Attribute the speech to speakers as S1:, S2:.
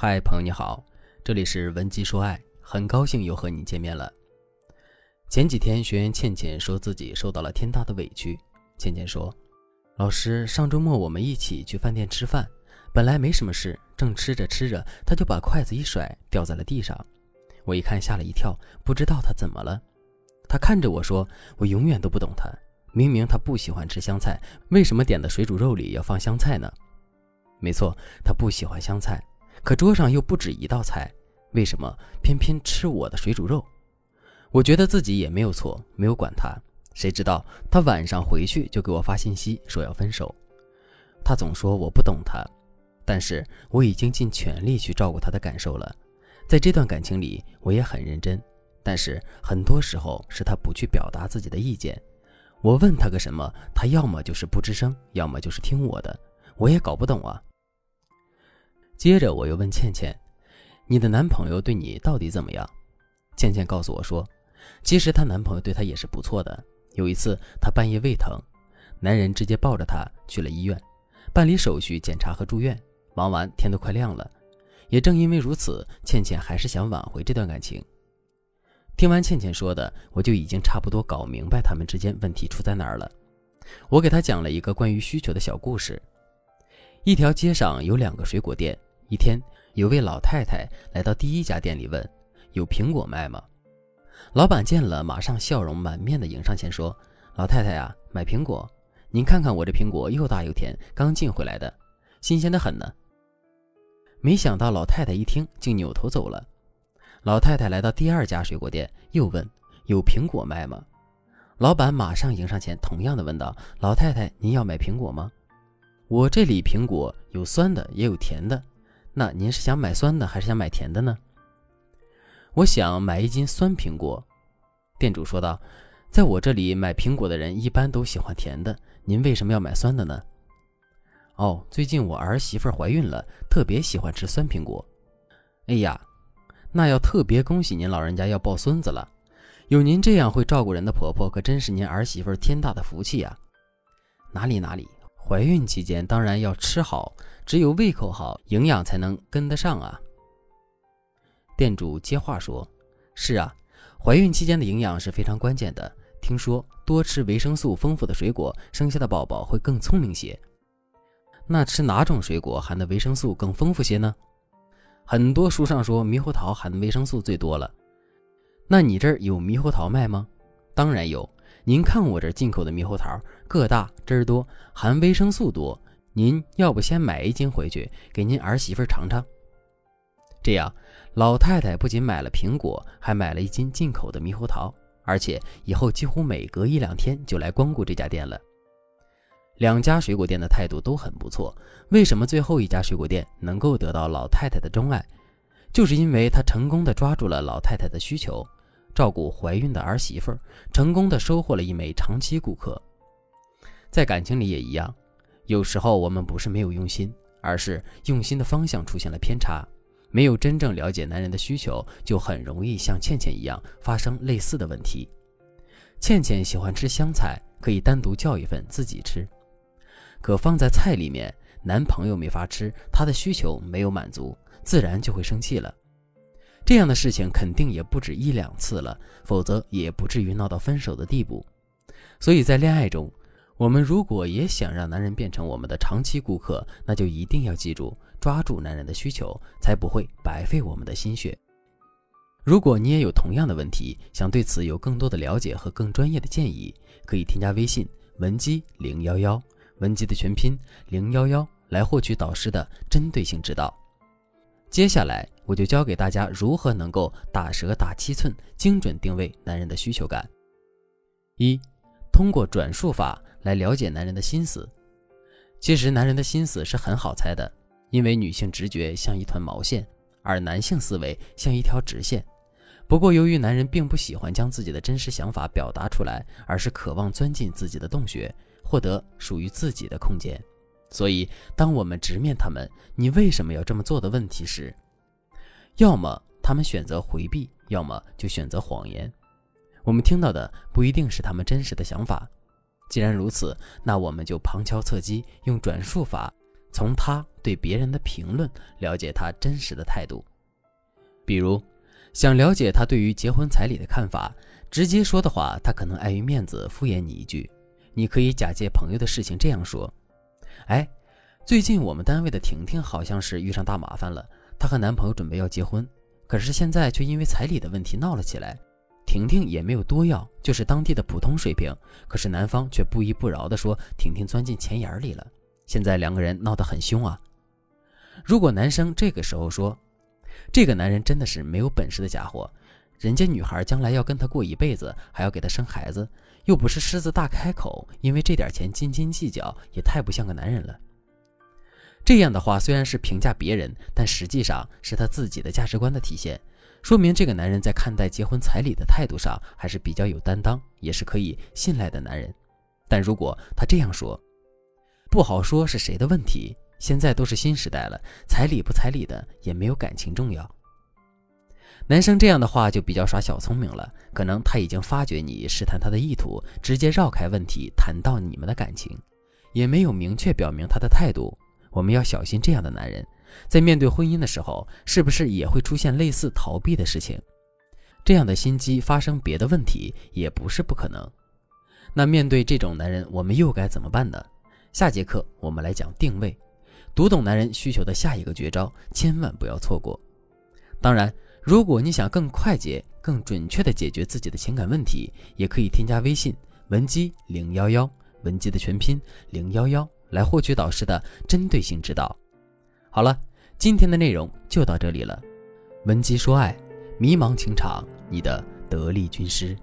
S1: 嗨，朋友你好，这里是文姬说爱，很高兴又和你见面了。前几天学员倩倩说自己受到了天大的委屈。倩倩说：“老师，上周末我们一起去饭店吃饭，本来没什么事，正吃着吃着，他就把筷子一甩，掉在了地上。我一看吓了一跳，不知道他怎么了。他看着我说：‘我永远都不懂他，明明他不喜欢吃香菜，为什么点的水煮肉里要放香菜呢？’没错，他不喜欢香菜。”可桌上又不止一道菜，为什么偏偏吃我的水煮肉？我觉得自己也没有错，没有管他。谁知道他晚上回去就给我发信息说要分手。他总说我不懂他，但是我已经尽全力去照顾他的感受了。在这段感情里，我也很认真，但是很多时候是他不去表达自己的意见。我问他个什么，他要么就是不吱声，要么就是听我的，我也搞不懂啊。接着我又问倩倩：“你的男朋友对你到底怎么样？”倩倩告诉我说：“其实她男朋友对她也是不错的。有一次她半夜胃疼，男人直接抱着她去了医院，办理手续、检查和住院。忙完天都快亮了。也正因为如此，倩倩还是想挽回这段感情。”听完倩倩说的，我就已经差不多搞明白他们之间问题出在哪儿了。我给她讲了一个关于需求的小故事：一条街上有两个水果店。一天，有位老太太来到第一家店里，问：“有苹果卖吗？”老板见了，马上笑容满面的迎上前说：“老太太呀，买苹果？您看看我这苹果又大又甜，刚进回来的，新鲜的很呢。”没想到老太太一听，竟扭头走了。老太太来到第二家水果店，又问：“有苹果卖吗？”老板马上迎上前，同样的问道：“老太太，您要买苹果吗？我这里苹果有酸的，也有甜的。”那您是想买酸的还是想买甜的呢？我想买一斤酸苹果。店主说道：“在我这里买苹果的人一般都喜欢甜的，您为什么要买酸的呢？”哦，最近我儿媳妇怀孕了，特别喜欢吃酸苹果。哎呀，那要特别恭喜您老人家要抱孙子了，有您这样会照顾人的婆婆，可真是您儿媳妇天大的福气呀！哪里哪里。怀孕期间当然要吃好，只有胃口好，营养才能跟得上啊。店主接话说：“是啊，怀孕期间的营养是非常关键的。听说多吃维生素丰富的水果，生下的宝宝会更聪明些。那吃哪种水果含的维生素更丰富些呢？很多书上说猕猴桃含的维生素最多了。那你这儿有猕猴桃卖吗？当然有。”您看我这进口的猕猴桃，个大汁儿多，含维生素多。您要不先买一斤回去给您儿媳妇尝尝？这样，老太太不仅买了苹果，还买了一斤进口的猕猴桃，而且以后几乎每隔一两天就来光顾这家店了。两家水果店的态度都很不错。为什么最后一家水果店能够得到老太太的钟爱？就是因为他成功的抓住了老太太的需求。照顾怀孕的儿媳妇儿，成功的收获了一枚长期顾客。在感情里也一样，有时候我们不是没有用心，而是用心的方向出现了偏差，没有真正了解男人的需求，就很容易像倩倩一样发生类似的问题。倩倩喜欢吃香菜，可以单独叫一份自己吃，可放在菜里面，男朋友没法吃，她的需求没有满足，自然就会生气了。这样的事情肯定也不止一两次了，否则也不至于闹到分手的地步。所以在恋爱中，我们如果也想让男人变成我们的长期顾客，那就一定要记住抓住男人的需求，才不会白费我们的心血。如果你也有同样的问题，想对此有更多的了解和更专业的建议，可以添加微信文姬零幺幺，文姬的全拼零幺幺，来获取导师的针对性指导。接下来我就教给大家如何能够打蛇打七寸，精准定位男人的需求感。一，通过转述法来了解男人的心思。其实男人的心思是很好猜的，因为女性直觉像一团毛线，而男性思维像一条直线。不过由于男人并不喜欢将自己的真实想法表达出来，而是渴望钻进自己的洞穴，获得属于自己的空间。所以，当我们直面他们“你为什么要这么做”的问题时，要么他们选择回避，要么就选择谎言。我们听到的不一定是他们真实的想法。既然如此，那我们就旁敲侧击，用转述法从他对别人的评论了解他真实的态度。比如，想了解他对于结婚彩礼的看法，直接说的话，他可能碍于面子敷衍你一句。你可以假借朋友的事情这样说：“哎，最近我们单位的婷婷好像是遇上大麻烦了，她和男朋友准备要结婚，可是现在却因为彩礼的问题闹了起来。婷婷也没有多要，就是当地的普通水平，可是男方却不依不饶地说婷婷钻进钱眼里了。现在两个人闹得很凶啊。如果男生这个时候说，这个男人真的是没有本事的家伙，人家女孩将来要跟他过一辈子，还要给他生孩子。”又不是狮子大开口，因为这点钱斤斤计较，也太不像个男人了。这样的话虽然是评价别人，但实际上是他自己的价值观的体现，说明这个男人在看待结婚彩礼的态度上还是比较有担当，也是可以信赖的男人。但如果他这样说，不好说是谁的问题。现在都是新时代了，彩礼不彩礼的也没有感情重要。男生这样的话就比较耍小聪明了，可能他已经发觉你试探他的意图，直接绕开问题谈到你们的感情，也没有明确表明他的态度。我们要小心这样的男人，在面对婚姻的时候，是不是也会出现类似逃避的事情？这样的心机发生别的问题也不是不可能。那面对这种男人，我们又该怎么办呢？下节课我们来讲定位，读懂男人需求的下一个绝招，千万不要错过。当然。如果你想更快捷、更准确地解决自己的情感问题，也可以添加微信文姬零幺幺，文姬的全拼零幺幺，来获取导师的针对性指导。好了，今天的内容就到这里了。文姬说爱，迷茫情场，你的得力军师。